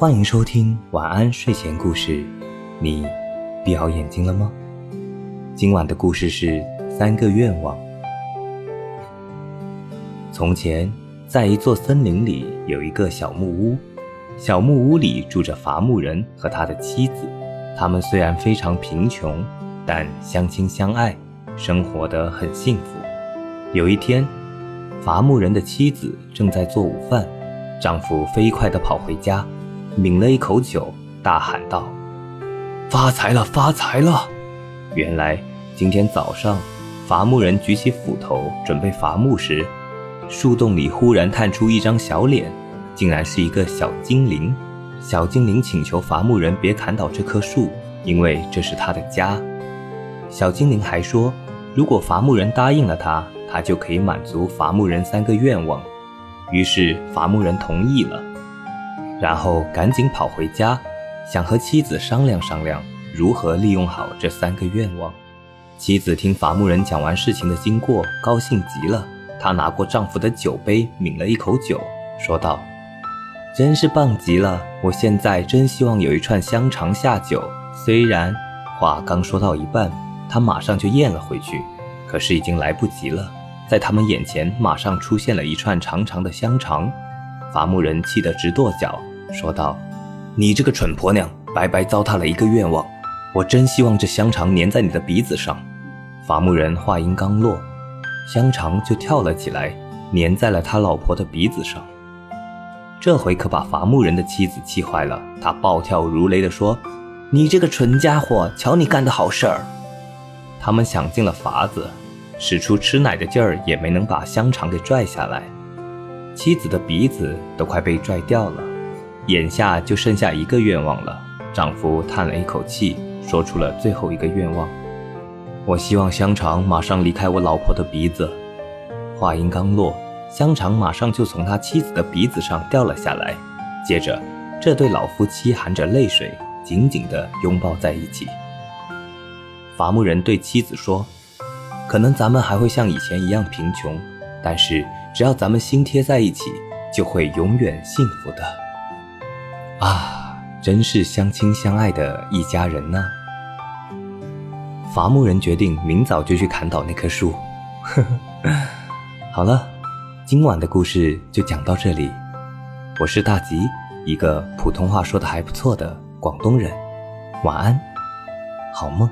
欢迎收听晚安睡前故事。你闭好眼睛了吗？今晚的故事是三个愿望。从前，在一座森林里有一个小木屋，小木屋里住着伐木人和他的妻子。他们虽然非常贫穷，但相亲相爱，生活得很幸福。有一天，伐木人的妻子正在做午饭，丈夫飞快地跑回家。抿了一口酒，大喊道：“发财了，发财了！”原来今天早上，伐木人举起斧头准备伐木时，树洞里忽然探出一张小脸，竟然是一个小精灵。小精灵请求伐木人别砍倒这棵树，因为这是他的家。小精灵还说，如果伐木人答应了他，他就可以满足伐木人三个愿望。于是伐木人同意了。然后赶紧跑回家，想和妻子商量商量如何利用好这三个愿望。妻子听伐木人讲完事情的经过，高兴极了。她拿过丈夫的酒杯，抿了一口酒，说道：“真是棒极了！我现在真希望有一串香肠下酒。”虽然话刚说到一半，她马上就咽了回去，可是已经来不及了。在他们眼前，马上出现了一串长长的香肠。伐木人气得直跺脚。说道：“你这个蠢婆娘，白白糟蹋了一个愿望。我真希望这香肠粘在你的鼻子上。”伐木人话音刚落，香肠就跳了起来，粘在了他老婆的鼻子上。这回可把伐木人的妻子气坏了，她暴跳如雷地说：“你这个蠢家伙，瞧你干的好事儿！”他们想尽了法子，使出吃奶的劲儿，也没能把香肠给拽下来。妻子的鼻子都快被拽掉了。眼下就剩下一个愿望了。丈夫叹了一口气，说出了最后一个愿望：“我希望香肠马上离开我老婆的鼻子。”话音刚落，香肠马上就从他妻子的鼻子上掉了下来。接着，这对老夫妻含着泪水，紧紧地拥抱在一起。伐木人对妻子说：“可能咱们还会像以前一样贫穷，但是只要咱们心贴在一起，就会永远幸福的。”啊，真是相亲相爱的一家人呢！伐木人决定明早就去砍倒那棵树。呵呵，好了，今晚的故事就讲到这里。我是大吉，一个普通话说的还不错的广东人。晚安，好梦。